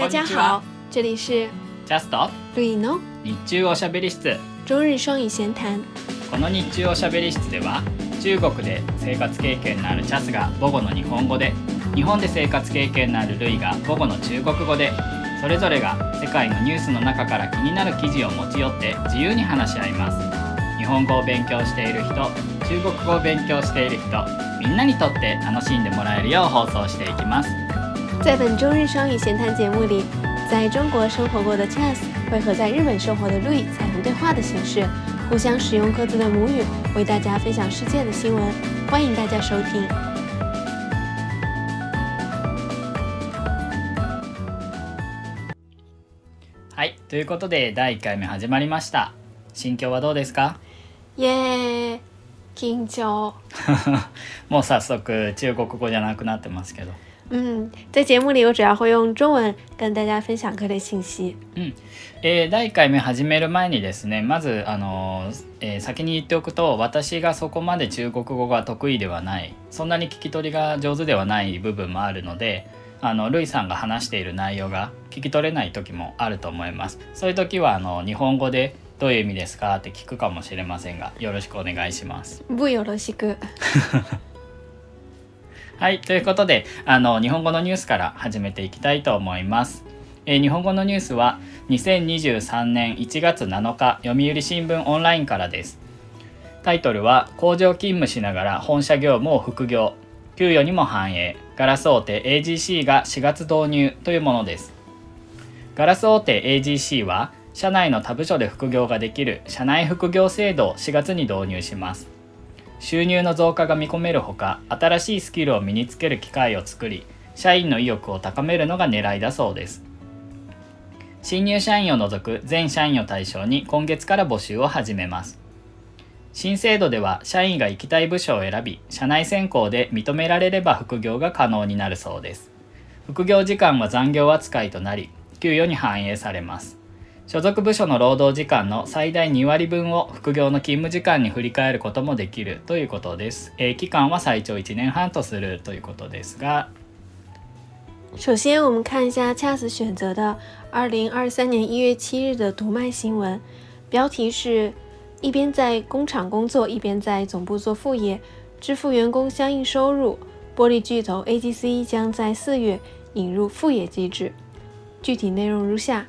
大家好，这里是ジャストルイの日中おしゃべり室。中日双语闲談。この日中おしゃべり室では中国で生活経験のあるチャスが母語の日本語で日本で生活経験のあるルイが母語の中国語でそれぞれが世界のニュースの中から気になる記事を持ち寄って自由に話し合います。日本語を勉強している人中国語を勉強している人みんなにとって楽しんでもらえるよう放送していきます在本周日双语闲谈节目里，在中国生活过的 Chess 会和在日本生活的 Louis 采用对话的形式，互相使用各自的母语，为大家分享世界的新闻。欢迎大家收听。はいということで第1回目始まりました心境はどうですか耶、緊張。もう早速中国語じゃなくなってますけど 嗯，在节目里我主要会用中文跟大家分享各类信息。うんえー第1回目始める前にですねまず、あのーえー先に言っておくと私がそこまで中国語が得意ではないそんなに聞き取りが上手ではない部分もあるのであのルイさんが話している内容が聞き取れない時もあると思いますそういう時はあの日本語でどういう意味ですかって聞くかもしれませんがよろしくお願いします不よろしく。はい、ということで、あの、日本語のニュースから始めていきたいと思います。えー日本語のニュースは、2023年1月7日、読売新聞オンラインからです。タイトルは、工場勤務しながら本社業務を副業、給与にも反映、ガラス大手 AGC が4月導入というものです。ガラス大手 AGC は、社内の他部署で副業ができる社内副業制度を4月に導入します。収入の増加が見込めるほか新しいスキルを身につける機会を作り社員の意欲を高めるのが狙いだそうです。新入社員を除く全社員を対象に今月から募集を始めます。新制度では社員が行きたい部署を選び社内選考で認められれば副業が可能になるそうです。副業時間は残業扱いとなり給与に反映されます。所属部署の労働時間の最大2割分を副業の勤務時間に振り替えることもできるということです。えー期間は最長1年半とするということですが、首先，我们看一下 Chas 选择的二零二三年一月七日的读卖新闻，标题是“一边在工厂工作，一边在总部做副业，支付员工相应收入”。玻璃巨头 AGC 将在四月引入副业机制。具体内容如下：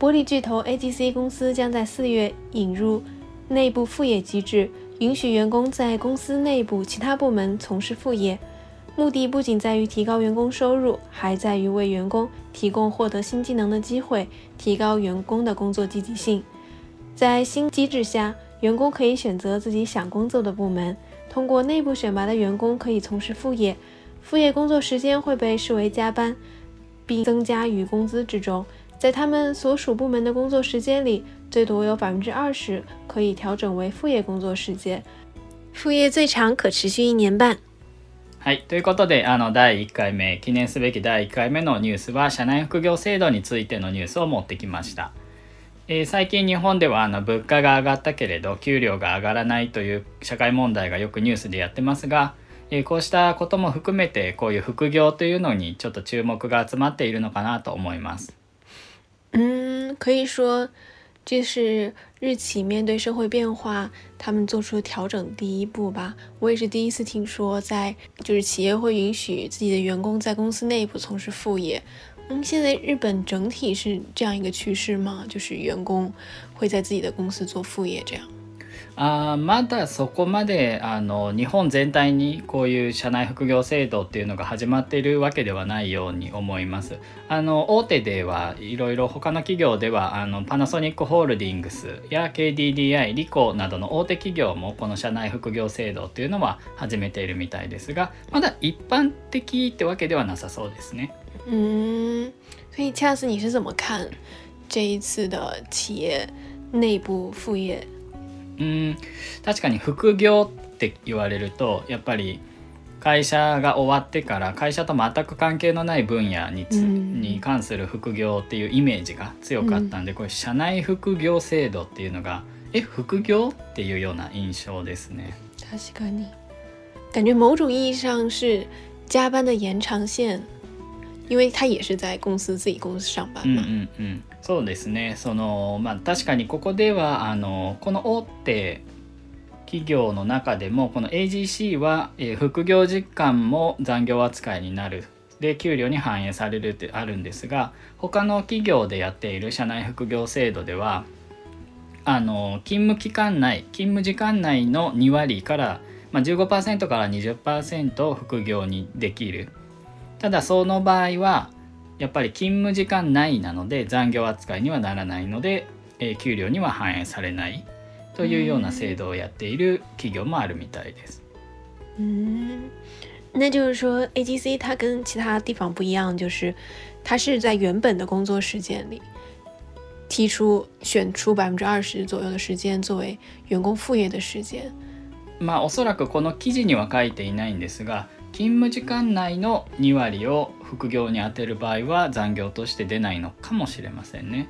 玻璃巨头 AGC 公司将在四月引入内部副业机制，允许员工在公司内部其他部门从事副业。目的不仅在于提高员工收入，还在于为员工提供获得新技能的机会，提高员工的工作积极性。在新机制下，员工可以选择自己想工作的部门，通过内部选拔的员工可以从事副业，副业工作时间会被视为加班，并增加于工资之中。在他们所属部门的工作时间里，最多有百分之二十可以调整为副业工作时间，副业最长可持续一年半。はい、ということで、あの、第1回目、記念すべき第1回目のニュースは、社内副業制度についてのニュースを持ってきました。えー最近日本ではあの物価が上がったけれど給料が上がらないという社会問題がよくニュースでやってますが、えーこうしたことも含めてこういう副業というのにちょっと注目が集まっているのかなと思います。嗯，可以说这是日企面对社会变化，他们做出调整第一步吧。我也是第一次听说在，就是企业会允许自己的员工在公司内部从事副业。嗯，现在日本整体是这样一个趋势吗？就是员工会在自己的公司做副业这样。あまだそこまであの日本全体にこういう社内副業制度っていうのが始まっているわけではないように思います。あの大手ではいろいろ他の企業ではあのパナソニックホールディングスや KDDI リコなどの大手企業もこの社内副業制度っていうのは始めているみたいですがまだ一般的ってわけではなさそうですね。嗯，所以恰斯你是怎么看这一次的企业内部副业？うん確かに副業って言われるとやっぱり会社が終わってから会社と全く関係のない分野にに関する副業っていうイメージが強かったんで、これ社内副業制度っていうのがえ副業っていうような印象ですね。確かに，感觉某种意义上是加班的延长线。因为他也是在公司自己公司上班嘛。うんうんうん、そうですね。その、まあ、確かにここではあのこの大手企業の中でもこの AGC は、えー副業実感も残業扱いになる。で給料に反映されるってあるんですが他の企業でやっている社内副業制度ではあの勤務期間内勤務時間内の2割から、まあ、15%から20%副業にできる。ただその場合はやっぱり勤務時間内なので残業扱いにはならないので、えー給料には反映されないというような制度をやっている企業もあるみたいです。嗯，那就是说 AGC 它跟其他地方不一样，就是它是在原本的工作时间里提出选出百分之二十左右的时间作为员工副业的时间。まあおそらくこの記事には書いていないんですが勤務時間内の2割を副業に充てる場合は残業として出ないのかもしれませんね。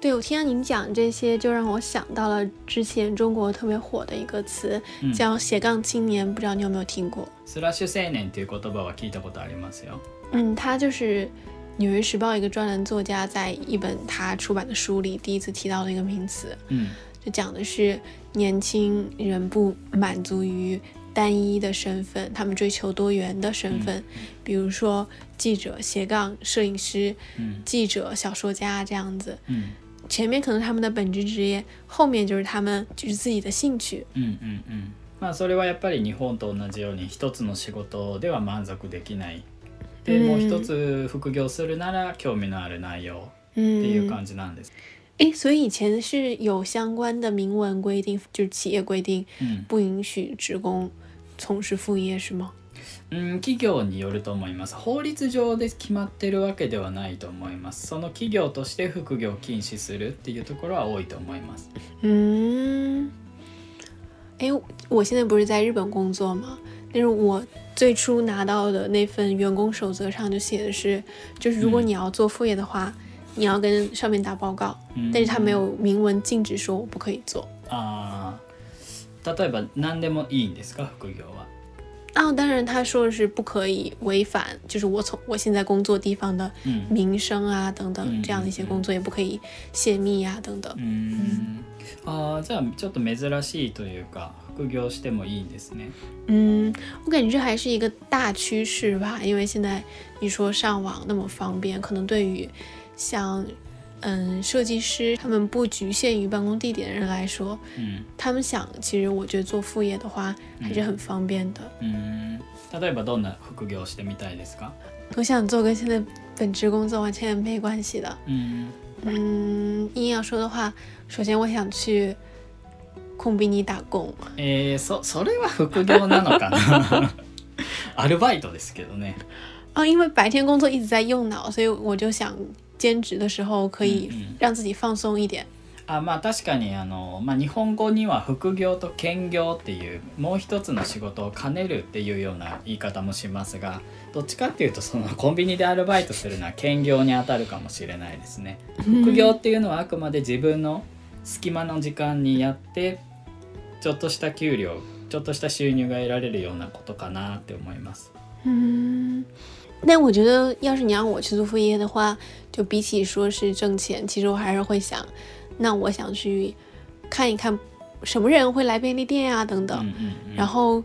对，我听到您讲这些，就让我想到了之前中国特别火的一个词，嗯叫斜杠青年，不知道你有没有听过？スラッシュ青年という言葉は聞いたことありますよ。嗯，他就是《纽约时报》一个专栏作家，在一本他出版的书里第一次提到的一个名词，うん就讲的是年轻人不满足于单一的身份，他们追求多元的身份，比如说记者、斜杠摄影师、うん记者、小说家这样子。うん前面可能他们的本职职业，后面就是他们就是自己的兴趣。うんうんうんまあそれはやっぱり日本と同じように一つの仕事では満足できないでうんもう一つ副業するなら興味のある内容っていう嗯，感じなんです。 诶，所以以前是有相关的明文规定，就是企业规定うん不允许职工从事副业，是吗？うん、企業によると思います法律上で決まってるわけではないと思いますその企業として副業を禁止するっていうところは多いと思います嗯，哎，我现在不是在日本工作吗？但是我最初拿到的那份员工守则上就写的是，就是如果嗯你要做副业的话， 你要跟上面打报告，うん但是他没有明文禁止说我不可以做。あー例えば何でもいいんですか副業は啊，当然他说的是不可以违反，就是我从我现在工作地方的うん名声啊等等嗯这样的一些嗯工作也不可以泄密啊等等う。んあーじゃあちょっと珍しいというか副業してもいいんですね嗯，我感觉这还是一个大趋势吧，因为现在你说上网那么方便，可能对于 像嗯设计师他们不局限于办公地点的人来说，うん他们想其实我觉得做副业的话还是很方便的。うん例えばどんな副業をしてみたいですか我想做跟现在本职工作完全没关系的。うん嗯，硬要说的话，首先我想去空比尼打工。えー、そそれは副業なのかなアルバイトですけどね啊，因为白天工作一直在用脑，所以我就想 兼职的时候可以让自己放松一点。あまあ確かにあの、まあ、日本語には副業と兼業っていうもう一つの仕事を兼ねるっていうような言い方もしますがどっちかっていうとそのコンビニでアルバイトするのは兼業にあたるかもしれないですね。副業っていうのはあくまで自分の隙間の時間にやってちょっとした給料ちょっとした収入が得られるようなことかなって思います。嗯，但我觉得要是你让我去做副业的话，就比起说是挣钱，其实我还是会想，那我想去看一看什么人会来便利店啊等等，うんうんうん然后。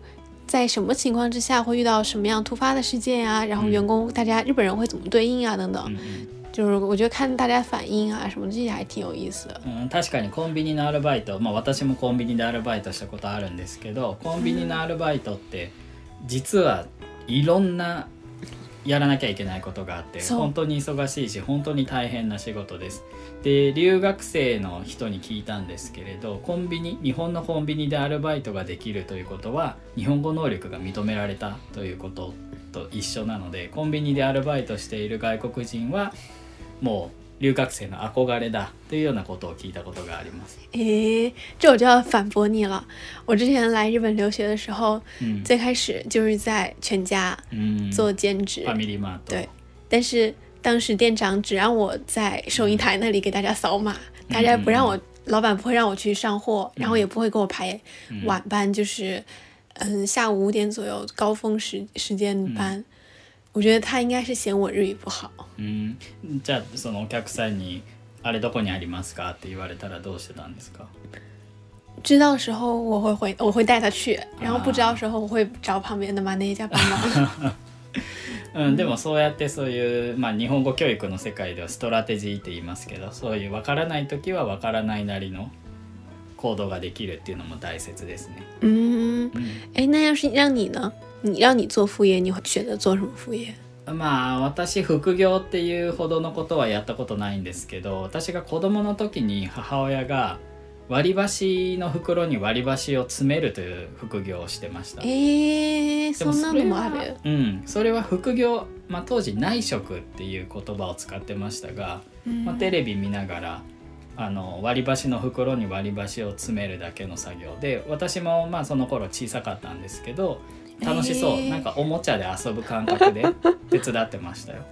在什么情况之下会遇到什么样突发的事件啊？然后嗯员工大家日本人会怎么对应啊？等等，うんうん就是我觉得看大家反应啊什么的，这些还挺有意思的。うん、確かにコンビニのアルバイト、まあ、私もコンビニでアルバイトしたことあるんですけどコンビニのアルバイトって実はいろんな やらなきゃいけないことがあって本当に忙しいし本当に大変な仕事です。で留学生の人に聞いたんですけれどコンビニ日本のコンビニでアルバイトができるということは日本語能力が認められたということと一緒なのでコンビニでアルバイトしている外国人はもう留学生の憧れだというようなことを聞いたことがあります。诶，这我就要反驳你了。我之前来日本留学的时候，うん最开始就是在全家うん做兼职，ファミリーマート。对但是当时店长只让我在收银台那里给大家扫码，大家不让我，老板不会让我去上货，然后也不会给我排晚班，就是嗯下午五点左右高峰时时间班。 我觉得他应该是嫌我日语不好。うんじゃあそのお客さんに「あれどこにありますか?」って言われたらどうしてたんですか？知道的时候我会回，我会带他去，然后不知道的时候我会找旁边的マネージャー帮忙。うん、でもそうやってそういう、まあ、日本語教育の世界ではストラテジーって言いますけどそういう分からない時は分からないなりの行動ができるっていうのも大切ですね。嗯，哎，那要是让你呢？你让你做副业，你会选择做什么副业？まあ私副業っていうほどのことはやったことないんですけど私が子供の時に母親が割り箸の袋に割り箸を詰めるという副業をしてました。哎，そんなのもある？うん、それは副業、まあ、当時内職っていう言葉を使ってましたが、まあ、テレビ見ながらあの割り箸の袋に割り箸を詰めるだけの作業で私もまあその頃小さかったんですけど楽しそう、えー。なんかおもちゃで遊ぶ感覚で 手伝ってましたよ、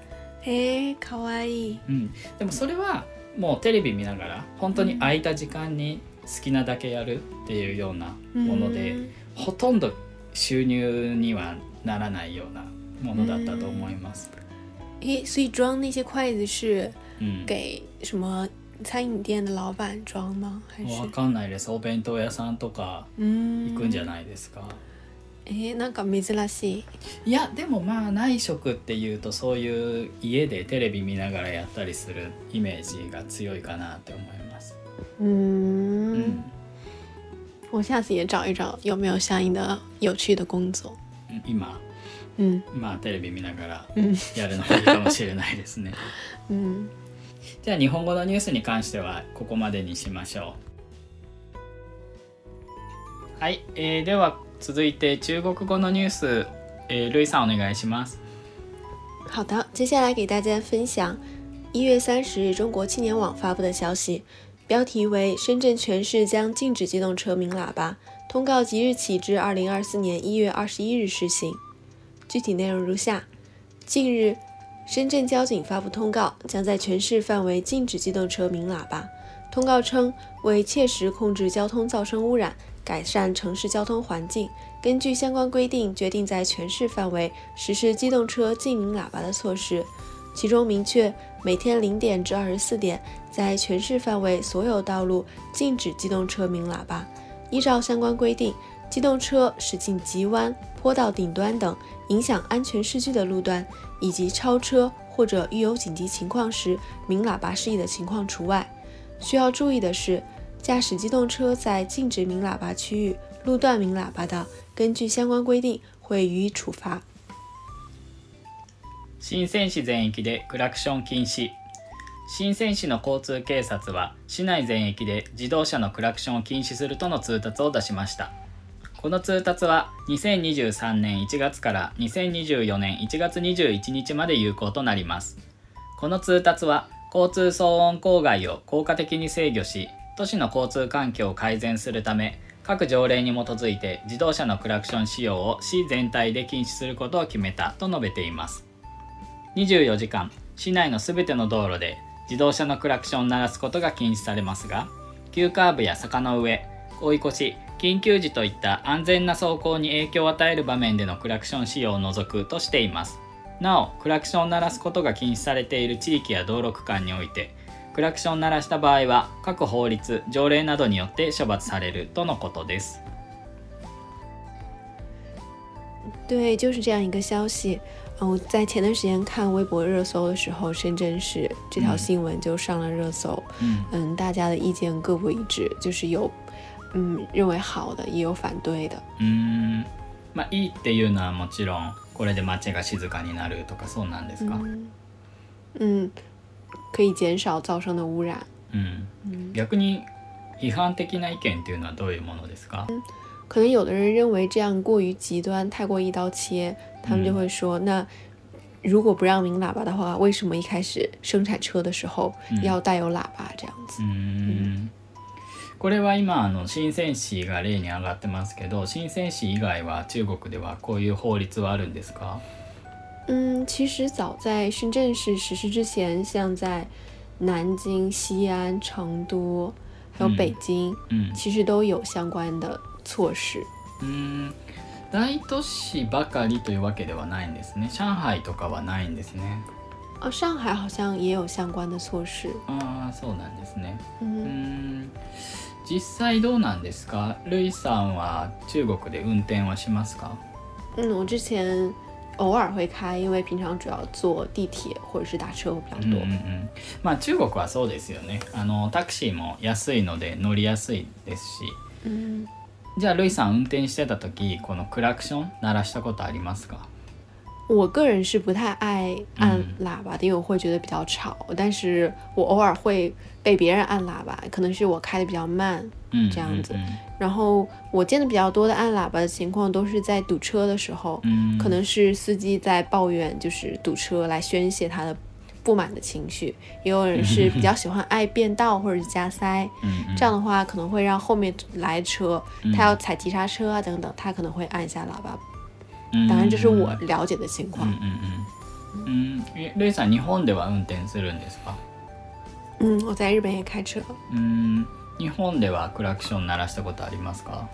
哎，可愛い。うん、でもそれはもうテレビ見ながら本当に空いた時間に好きなだけやるっていうようなもので、嗯ほとんど収入にはならないようなものだったと思います。诶，所以装那些筷子是うん、给什么餐饮店的老板装吗？还是？わ？かんないです。お弁当屋さんとか嗯行くんじゃないですか、えなんか珍しい。いやでもまあ内職っていうとそういう家でテレビ見ながらやったりするイメージが強いかなって思います。嗯，うん我下次也找一找有没有相应的有趣的工作。今嗯まあテレビ見ながら嗯やるのがいいかもしれないですね。嗯，じゃあ日本語のニュースに関してはここまでにしましょう。はい、えーでは続いて中国語のニュース、えー、ルイさんお願いします。好的，接下来给大家分享一月三十日中国青年网发布的消息，标题为“深圳全市将禁止机动车鸣喇叭”，通告即日起至二零二四年一月二十一日施行。具体内容如下：近日，深圳交警发布通告，将在全市范围禁止机动车鸣喇叭。通告称，为切实控制交通噪声污染， 改善城市交通环境，根据相关规定，决定在全市范围实施机动车禁鸣喇叭的措施。其中明确，每天零点至二十四点，在全市范围所有道路禁止机动车鸣喇叭。依照相关规定，机动车驶进急弯、坡道顶端等影响安全市区的路段，以及超车或者遇有紧急情况时鸣喇叭示意的情况除外。需要注意的是，驾驶机动车在禁止鸣喇叭区域路段鸣喇叭的，根据相关规定会予以处罚。新鮮市全域でクラクション禁止。新鮮市の交通警察は市内全域で自動車のクラクションを禁止するとの通達を出しました。この通達は2023年1月から2024年1月21日まで有効となります。この通達は交通騒音郊外を効果的に制御し都市の交通環境を改善するため各条例に基づいて自動車のクラクション使用を市全体で禁止することを決めたと述べています。24時間市内のすべての道路で自動車のクラクションを鳴らすことが禁止されますが急カーブや坂の上追い越し緊急時といった安全な走行に影響を与える場面でのクラクション使用を除くとしています。なおクラクションを鳴らすことが禁止されている地域や道路区間においてクラクションを鳴らした場合は各法律条例などによって処罰されるとのことです对，就是这样一个消息。嗯，我在前段时间看微博热搜的时候，深圳市这条嗯新闻就上了热搜。うん嗯，大家的意见各不一致，就是有嗯认为好的，也有反对的。うーんまあいいっていうのはもちろんこれで街が静かになるとかそうなんですか、嗯嗯，可以减少噪声的污染。うん、嗯，逆に批判的な意見っていうのはどういうものですか、可能有的人认为这样过于极端，太过一刀切，他们就会说，那如果不让鸣喇叭的话，为什么一开始生产车的时候嗯要带有喇叭这样子？うーんこれは今あの深セン市が例に上がってますけど深セン市以外は中国ではこういう法律はあるんですか 嗯，其实早在深圳市实施之前，像在南京、西安、成都，还有嗯北京，うん其实都有相关的措施。うーん 大都市ばかりというわけではないんですね上海とかはないんですね哦，上海好像也有相关的措施。ああそうなんですねうー嗯，ん実際どうなんですかルイさんは中国で運転はしますか嗯，我之前 偶尔会开，因为平常主要坐地铁或者是打车会比较うんうんう多。ん。まあ中国はそうですよね。あのタクシーも安いので乗りやすいですし。嗯，じゃあルイさん運転してた時このクラクション鳴らしたことありますか？我个人是不太爱按喇叭的，因为我会觉得比较吵。但是我偶尔会被别人按喇叭，可能是我开的比较慢。うん这样子うん然后我见的比较多的按喇叭的情况，都是在堵车的时候，うん可能是司机在抱怨就是堵车来宣泄他的不满的情绪，也有人是比较喜欢爱变道或者是加塞。うんうん这样的话可能会让后面来的车，嗯他要踩急刹车啊等等，他可能会按一下喇叭。 うん当然这是我了解的情况。うんうんうんうんえルイさん日本では運転するんですか？嗯，我在日本也开车。うん日本ではクラクション鳴らしたことありますか？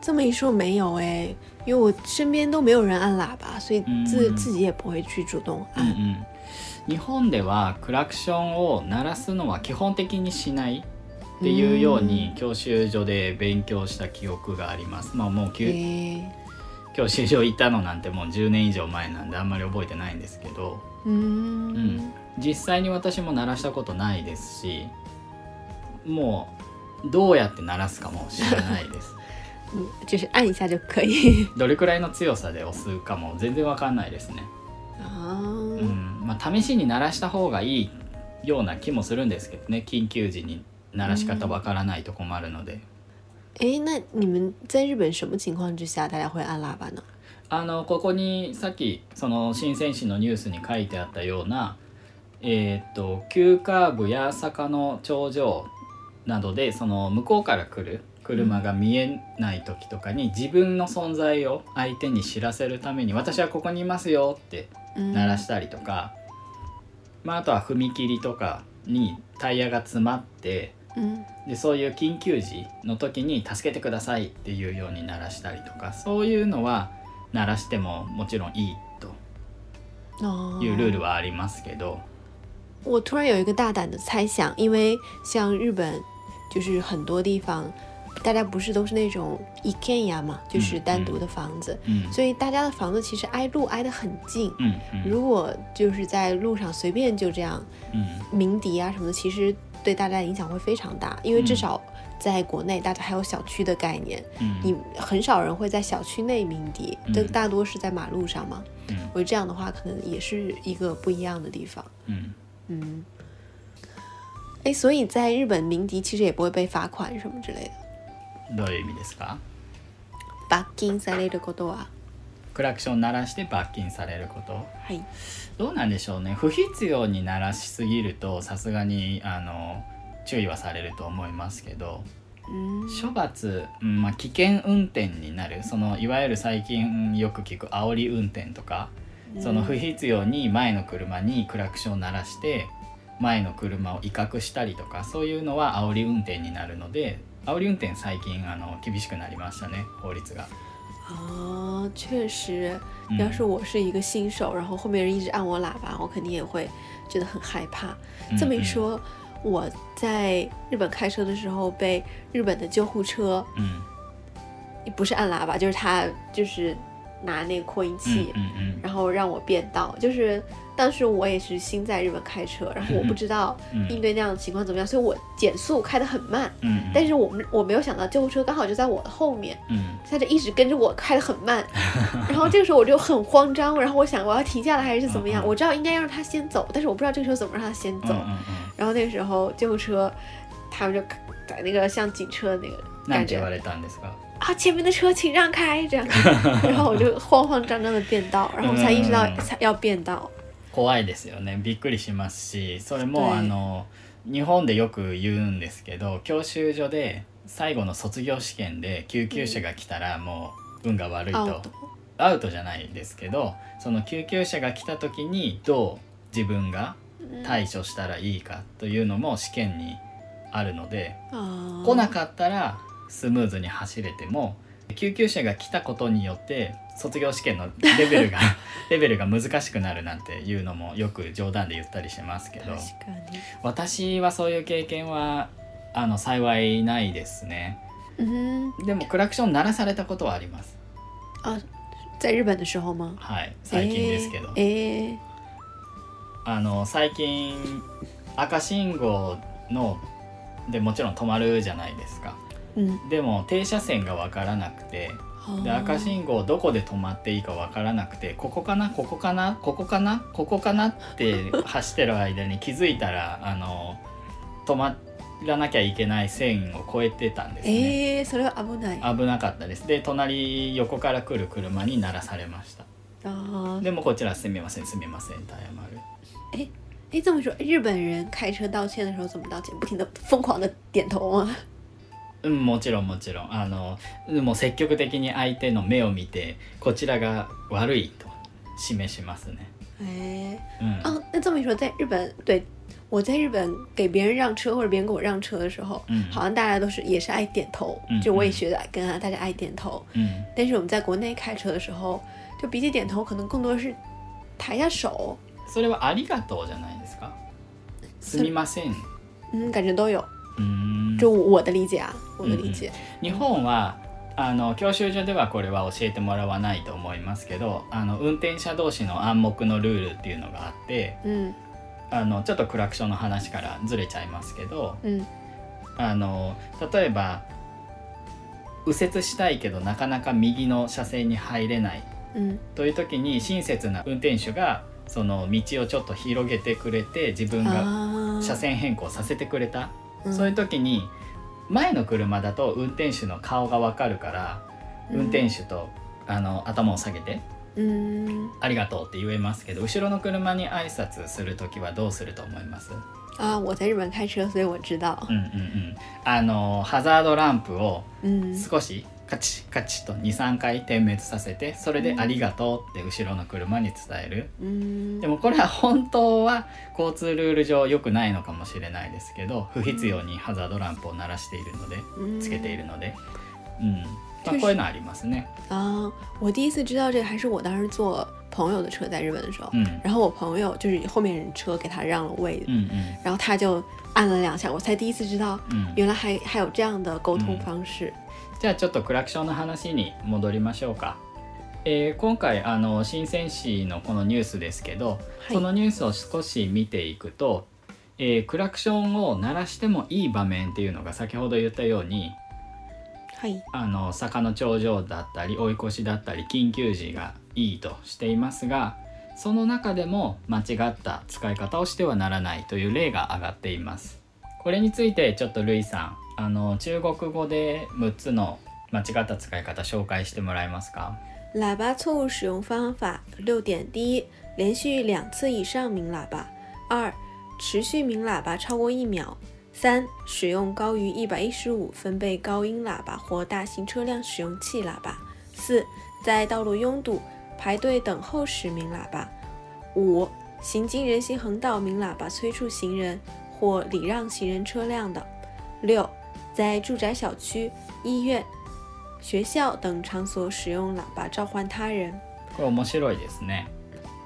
这么一说没有哎，因为我身边都没有人按喇叭，所以自、嗯自己也不会去主动うん按。うん日本ではクラクションを鳴らすのは基本的にしないっていうように教習所で勉強した記憶があります。まあもうきゅ诶，教習所行ったのなんてもう10年以上前なんであんまり覚えてないんですけど、嗯うん。実際に私も鳴らしたことないですしもうどうやって鳴らすかも知らないです。嗯，就是按一下就可以。どれくらいの強さで押すかも全然わかんないですね。啊，うん。まあ、試しに鳴らした方がいいような気もするんですけどね。緊急時に鳴らし方わからないと困るので、诶，那你们在日本什么情况之下大家会按喇叭呢？あのここにさっきその新鮮市のニュースに書いてあったような、えーっと急カーブや坂の頂上などでその向こうから来る車が見えない時とかに自分の存在を相手に知らせるために私はここにいますよって嗯，鳴らしたりとか、まあ、あとは踏切とかにタイヤが詰まって嗯でそういう緊急時の時に「助けてください」っていうように鳴らしたりとかそういうのは鳴らしてももちろんいいと哦，いうルールはありますけど、我突然有一个大胆的猜想，因为像日本，就是很多地方，大家不是都是那种一軒家嘛，就是单独的房子，うん所以大家的房子其实挨路挨得很近。うんうん如果就是在路上随便就这样うん鸣笛啊什么的，其实对大家的影响会非常大，因为至嗯少在国内，大家还有小区的概念，うん你很少人会在小区内鸣笛，嗯都大多是在马路上嘛。うん我觉得这样的话，可能也是一个不一样的地方。うん嗯，哎，所以在日本鸣笛其实也不会被罚款什么之类的。どういう意味ですか罰金されることは、 クラクション鳴らして罰金されること。はい。どうなんでしょうね。不必要に鳴らしすぎるとさすがにあの注意はされると思いますけど。嗯処罰、うんまあ、危険運転になる。そのいわゆる最近よく聞く煽り運転とか。その不必要に前の車にクラクションを鳴らして前の車を威嚇したりとかそういうのは煽り運転になるので煽り運転最近あの厳しくなりましたね法律が。哦，确实，嗯要是我是一个新手，然后后面人一直按我喇叭，我肯定也会觉得很害怕。这么一说，我在日本开车的时候被日本的救护车うん不是按喇叭，就是他就是拿那个扩音うん器，うんうん然后让我变道。就是 当时我也是新在日本开车，然后我不知道嗯应对那样的情况怎么样，所以我减速开得很慢。うん但是我们我没有想到救护车刚好就在我的后面，うん他就一直跟着我开得很慢，然后这个时候我就很慌张，然后我想我要停下来还是怎么样？嗯嗯我知道应该让他先走，但是我不知道这个时候怎么让他先走。うんうんうん然后那个时候救护车他们就在那个像警车的那个感觉なんて言われたんですか啊，前面的车请让开这样，然后我就慌慌张张的变道，然后我才意识到嗯才要变道。 怖いですよね。びっくりしますしそれもはい。あの日本でよく言うんですけど教習所で最後の卒業試験で救急車が来たらもう運が悪いと、アウト。じゃないですけどその救急車が来た時にどう自分が対処したらいいかというのも試験にあるので、啊，来なかったらスムーズに走れても救急車が来たことによって卒業試験のレベルが レベルが難しくなるなんていうのもよく冗談で言ったりしますけど。確かに。私はそういう経験はあの幸いないですね。嗯でもクラクション鳴らされたことはあります。哼，啊，在日本的时候吗？はい最近ですけど、诶诶あの最近赤信号のでもちろん止まるじゃないですか。嗯，でも停車線が分からなくてで赤信号どこで止まっていいか分からなくてここかなここかなここかなここかなって走ってる間に気づいたらあの止まらなきゃいけない線を越えてたんですねえー、それは危ない。あ危なかったですで隣横から来る車に鳴らされましたあー。でもこちらすみませんすみませんと謝る哎，这么说，日本人开车道歉的时候怎么道歉？不停的疯狂的点头吗？うんもちろんもちろん。あのもう積極的に相手の目を見てこちらが悪いと示しますね。哎，うん、哦，那这么一说，在日本，对我在日本给别人让车或者别人给我让车的时候，嗯。好像大家都是也是爱点头，嗯就我也学着跟他大家爱点头。うん但是我们在国内开车的时候，就比起点头，可能更多是抬下手，それはありがとうじゃないですか？すみません。嗯，感觉都有。うーん就我的理解啊，我的理解，日本はあの教習所ではこれは教えてもらわないと思いますけどあの運転者同士の暗黙のルールっていうのがあって嗯あのちょっとクラクションの話からずれちゃいますけど嗯あの例えば右折したいけどなかなか右の車線に入れない。嗯という時に親切な運転手がその道をちょっと広げてくれて自分が啊，車線変更させてくれた、嗯そういう時に前の車だと運転手の顔がわかるから運転手とあの頭を下げて嗯「ありがとう」って言えますけど後ろの車に挨拶する時はどうすると思います？啊，我在日本开车，所以我知道。う。んうんうん。あのハザードランプを嗯少しカチッカチッと23回点滅させてそれで「ありがとう」って後ろの車に伝える。嗯でもこれは本当は交通ルール上良くないのかもしれないですけど不必要にハザードランプを鳴らしているので嗯つけているので、うん。まあ、こういうのありますね。啊，我第一次知道这个还是我当时坐朋友的车在日本的时候，うん然后我朋友就是后面人车给他让了位，うんうん然后他就按了两下，我才第一次知道うん原来还还有这样的沟通方式。じゃあちょっとクラクションの話に戻りましょうか。えー今回あの新鮮市のこのニュースですけど、はいそのニュースを少し見ていくと、えークラクションを鳴らしてもいい場面っていうのが先ほど言ったようにはい。あの坂の頂上だったり追い越しだったり緊急時がいいとしていますがその中でも間違った使い方をしてはならないという例が挙がっていますこれについてちょっとルイさんあの中国語で6つの間違った使い方紹介してもらえますか喇叭错误使用方法六点：第一，连续两次以上鸣喇叭；二，持续鸣喇叭超过一秒；三，使用高于一百一十五分贝高音喇叭或大型车辆使用器喇叭；四，在道路拥堵、排队等候时鸣喇叭；五，行经人行横道鸣喇叭催促行人或礼让行人车辆的；六， 在住宅小区、医院。学校等场所使用喇叭召唤他人。これ面白いですね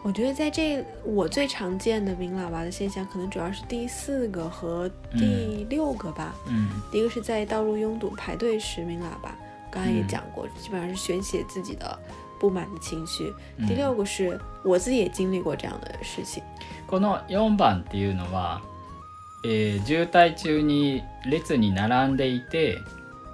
我觉得在这我最常见的鸣喇叭的现象，可能主要是第四个和第六个吧。うん第一个是在道路拥堵排队时鸣喇叭，刚才也讲过，基本上是宣泄自己的不满的情绪。うん第六个是我自己也经历过这样的事情。この4番っていうのは、 えー渋滞中に列に並んでいて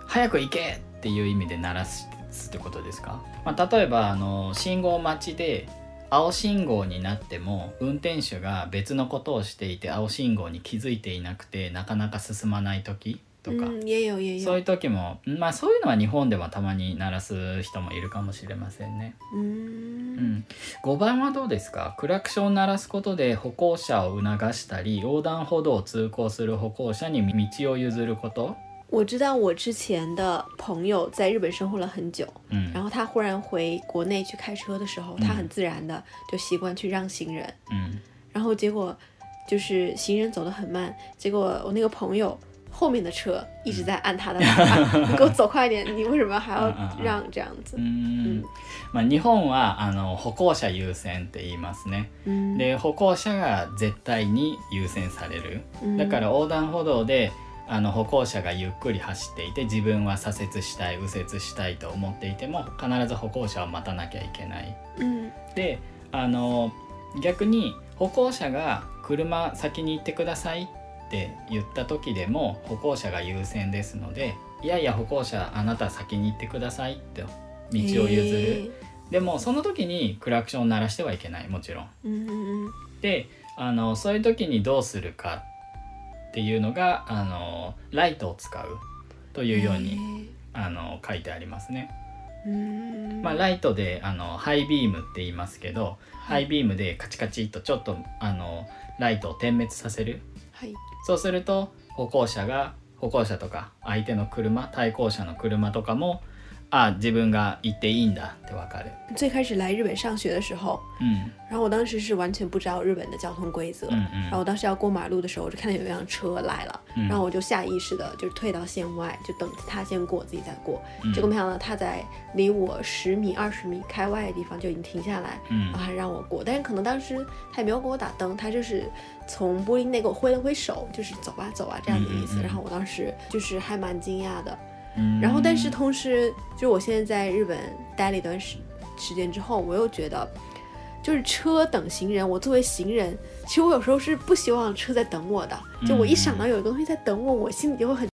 早く行けっていう意味で鳴らすってことですか、まあ、例えばあの信号待ちで青信号になっても運転手が別のことをしていて青信号に気づいていなくてなかなか進まない時とか、嗯，也有也有そういう。時もまあそういうのは日本でもたまに鳴らす人もいるかもしれませんね。う嗯，ん、5番はどうですか？クラクションを鳴らすことで歩行者を促したり横断歩道を通行する歩行者に道を譲ること、我知道我之前的朋友在日本生活了很久，うん然后他忽然回国内去开车的时候，他嗯很自然的就习惯去让行人，うん然后结果就是行人走得很慢，结果我那个朋友后面的车一直在按他的喇叭，你给我走快一点，你为什么还要嗯嗯嗯。让这样子？う？んまあ、日本はあの歩行者優先って言いますね。嗯，で歩行者が絶対に優先される。嗯だから横断歩道であの歩行者がゆっくり走っていて自分は左折したい右折したいと思っていても必ず歩行者を待たなきゃいけない。嗯であの逆に歩行者が車先に行ってくださいって言った時でも歩行者が優先ですのでいやいや歩行者あなた先に行ってくださいって道を譲る、でもその時にクラクションを鳴らしてはいけないもちろん。嗯嗯であのそういう時にどうするかっていうのがあのライトを使うというようにあの書いてありますね。嗯，まあ、ライトであのハイビームって言いますけど、ハイビームでカチカチっとちょっとあのライトを点滅させるはい。そうすると歩行者が歩行者とか相手の車対向車の車とかもあ自分が行っていいんだってわかる。最开始来日本上学的时候，うん然后我当时是完全不知道日本的交通规则，うん然后我当时要过马路的时候，我就看到有一辆車来了，嗯然后我就下意识的就退到线外，就等他先过，自己再过。嗯结果没想到他在离我十米、二十米开外的地方就已经停下来，うん然后还让我过。但是可能当时他也没有给我打灯，他就是从玻璃内给我挥了挥手，就是走吧走吧这样的意思。嗯嗯嗯然后我当时就是还蛮惊讶的。 然后，但是同时，就是我现在在日本待了一段时时间之后，我又觉得，就是车等行人，我作为行人，其实我有时候是不希望车在等我的。就我一想到有一个东西在等我，我心里就会很